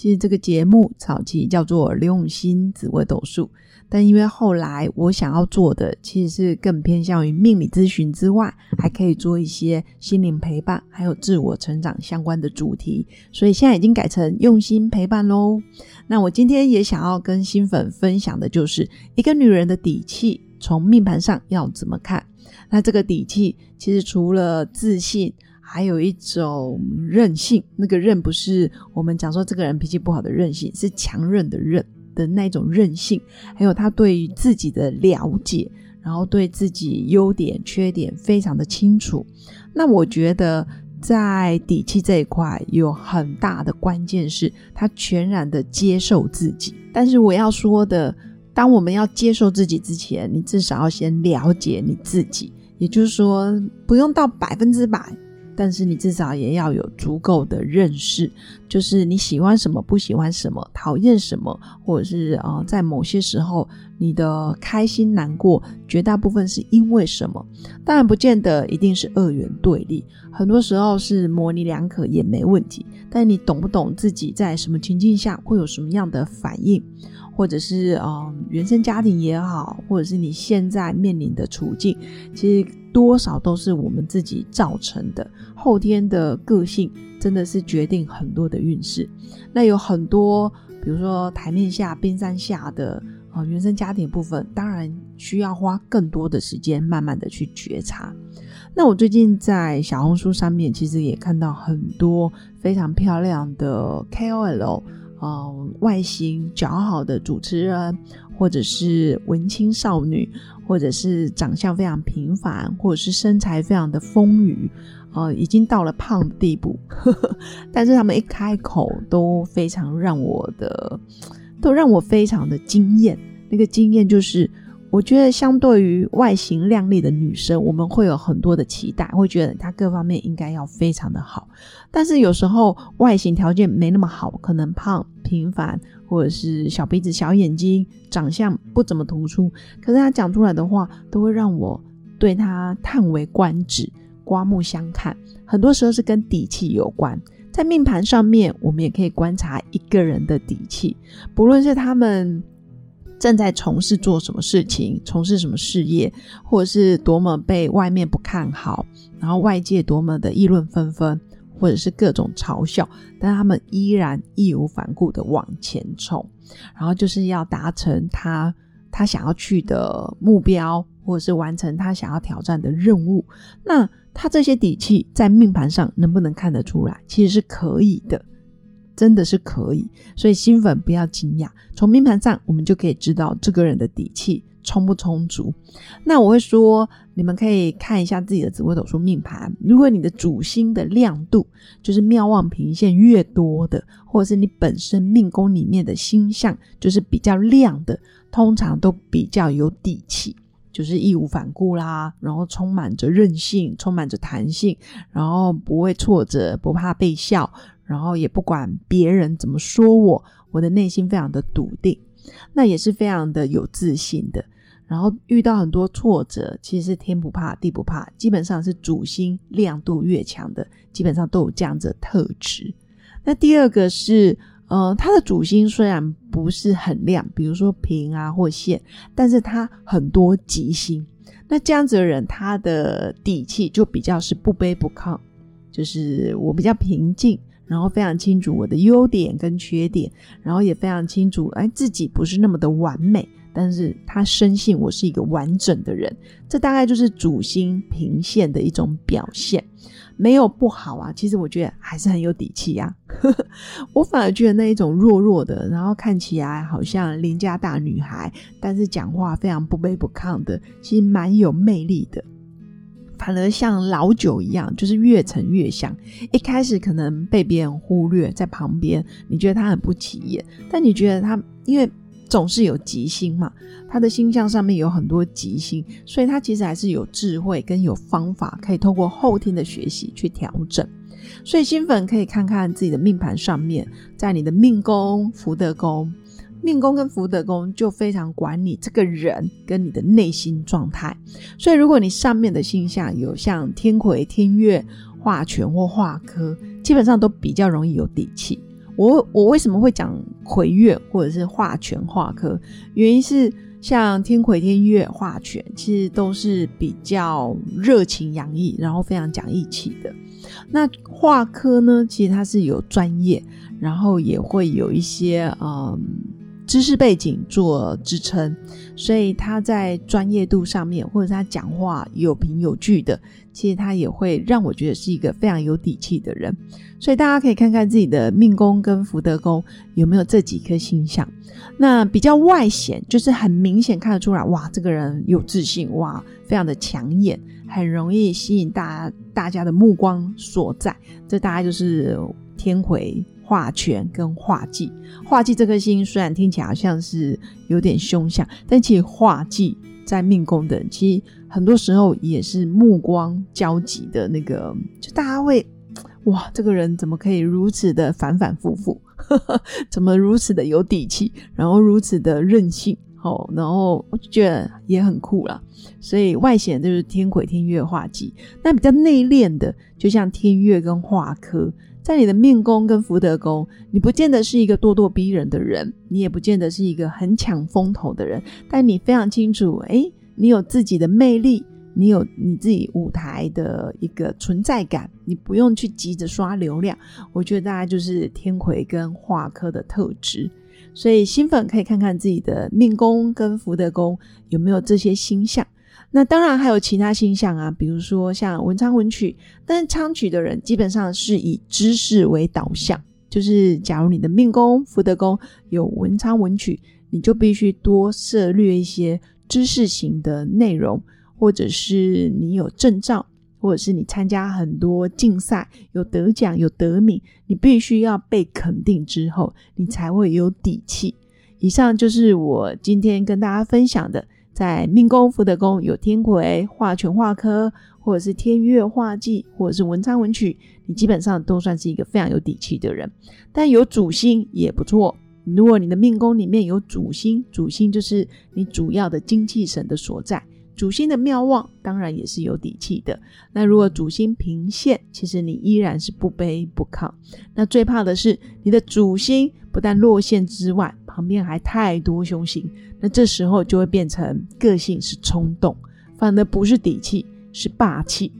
其实这个节目早期叫做刘永新紫微斗数。但因为后来我想要做的其实是更偏向于命理咨询之外，还可以做一些心灵陪伴，还有自我成长相关的主题，所以现在已经改成用心陪伴喽。那我今天也想要跟新粉分享的就是一个女人的底气，从命盘上要怎么看？那这个底气其实除了自信，还有一种韧性。那个韧不是我们讲说这个人脾气不好的韧性，是强韧的韧。的那种韧性，还有他对于自己的了解，然后对自己优点、缺点非常的清楚。那我觉得在底气这一块有很大的关键是他全然的接受自己。但是我要说的，当我们要接受自己之前，你至少要先了解你自己，也就是说，不用到百分之百。但是你至少也要有足够的认识，就是你喜欢什么，不喜欢什么，讨厌什么，或者是啊，在某些时候你的开心难过，绝大部分是因为什么？当然不见得一定是二元对立，很多时候是模棱两可也没问题。但你懂不懂自己在什么情境下会有什么样的反应？或者是嗯，原生家庭也好，或者是你现在面临的处境，其实多少都是我们自己造成的。后天的个性真的是决定很多的运势。那有很多，比如说台面下、冰山下的啊，原生家庭部分，当然需要花更多的时间，慢慢的去觉察。那我最近在小红书上面，其实也看到很多非常漂亮的 KOL。嗯，外形姣好的主持人，或者是文青少女，或者是长相非常平凡，或者是身材非常的丰腴，呃，已经到了胖的地步。但是他们一开口都非常让我的，都让我非常的惊艳。那个惊艳就是。我觉得相对于外形靓丽的女生，我们会有很多的期待，会觉得她各方面应该要非常的好。但是有时候外形条件没那么好，可能胖、平凡，或者是小鼻子、小眼睛，长相不怎么突出，可是她讲出来的话，都会让我对她叹为观止、刮目相看。很多时候是跟底气有关，在命盘上面，我们也可以观察一个人的底气，不论是他们。正在从事做什么事情，从事什么事业，或者是多么被外面不看好，然后外界多么的议论纷纷，或者是各种嘲笑，但他们依然义无反顾的往前冲，然后就是要达成他他想要去的目标，或者是完成他想要挑战的任务。那他这些底气在命盘上能不能看得出来？其实是可以的。真的是可以，所以新粉不要惊讶，从命盘上我们就可以知道这个人的底气充不充足。那我会说，你们可以看一下自己的紫微斗数命盘，如果你的主星的亮度就是妙望平线越多的，或者是你本身命宫里面的星象就是比较亮的，通常都比较有底气，就是义无反顾啦，然后充满着韧性，充满着弹性，然后不会挫折，不怕被笑。然后也不管别人怎么说我，我的内心非常的笃定，那也是非常的有自信的。然后遇到很多挫折，其实是天不怕地不怕，基本上是主心亮度越强的，基本上都有这样子的特质。那第二个是，呃，他的主星虽然不是很亮，比如说平啊或线，但是他很多吉星。那这样子的人，他的底气就比较是不卑不亢，就是我比较平静。然后非常清楚我的优点跟缺点，然后也非常清楚，哎，自己不是那么的完美，但是他深信我是一个完整的人，这大概就是主星平线的一种表现，没有不好啊。其实我觉得还是很有底气呀，我反而觉得那一种弱弱的，然后看起来好像邻家大女孩，但是讲话非常不卑不亢的，其实蛮有魅力的。反而像老酒一样，就是越陈越香。一开始可能被别人忽略在旁边，你觉得他很不起眼，但你觉得他，因为总是有吉星嘛，他的星象上面有很多吉星，所以他其实还是有智慧跟有方法，可以透过后天的学习去调整。所以新粉可以看看自己的命盘上面，在你的命宫、福德宫。命宫跟福德宫就非常管你这个人跟你的内心状态，所以如果你上面的星象有像天魁、天月、化权或化科，基本上都比较容易有底气。我我为什么会讲魁月或者是化权化科？原因是像天魁、天月、化权，其实都是比较热情洋溢，然后非常讲义气的。那化科呢，其实它是有专业，然后也会有一些嗯。知识背景做支撑，所以他在专业度上面，或者他讲话有凭有据的，其实他也会让我觉得是一个非常有底气的人。所以大家可以看看自己的命宫跟福德宫有没有这几颗星象。那比较外显，就是很明显看得出来，哇，这个人有自信，哇，非常的抢眼，很容易吸引大大家的目光所在。这大概就是天回。化权跟化忌，化忌这颗星虽然听起来好像是有点凶相，但其实化忌在命宫的，其实很多时候也是目光交集的那个，就大家会哇，这个人怎么可以如此的反反复复，怎么如此的有底气，然后如此的任性，哦，然后我就觉得也很酷了。所以外显就是天魁、天月、化忌，那比较内敛的，就像天月跟化科。在你的命宫跟福德宫，你不见得是一个咄咄逼人的人，你也不见得是一个很抢风头的人，但你非常清楚，哎，你有自己的魅力，你有你自己舞台的一个存在感，你不用去急着刷流量。我觉得大家就是天魁跟化科的特质，所以新粉可以看看自己的命宫跟福德宫有没有这些星象。那当然还有其他星象啊，比如说像文昌文曲，但是昌曲的人基本上是以知识为导向，就是假如你的命宫福德宫有文昌文曲，你就必须多涉略一些知识型的内容，或者是你有证照，或者是你参加很多竞赛有得奖有得名，你必须要被肯定之后，你才会有底气。以上就是我今天跟大家分享的。在命宫福德宫有天魁化权化科，或者是天月化忌，或者是文昌文曲，你基本上都算是一个非常有底气的人。但有主星也不错。如果你的命宫里面有主星，主星就是你主要的精气神的所在。主星的妙望当然也是有底气的。那如果主星平线，其实你依然是不卑不亢。那最怕的是你的主星不但落线之外，旁边还太多凶星。那这时候就会变成个性是冲动，反而不是底气，是霸气。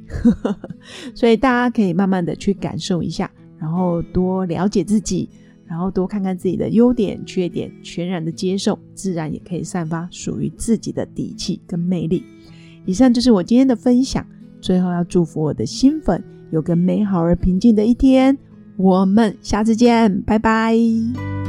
所以大家可以慢慢的去感受一下，然后多了解自己。然后多看看自己的优点、缺点，全然的接受，自然也可以散发属于自己的底气跟魅力。以上就是我今天的分享。最后要祝福我的新粉有个美好而平静的一天。我们下次见，拜拜。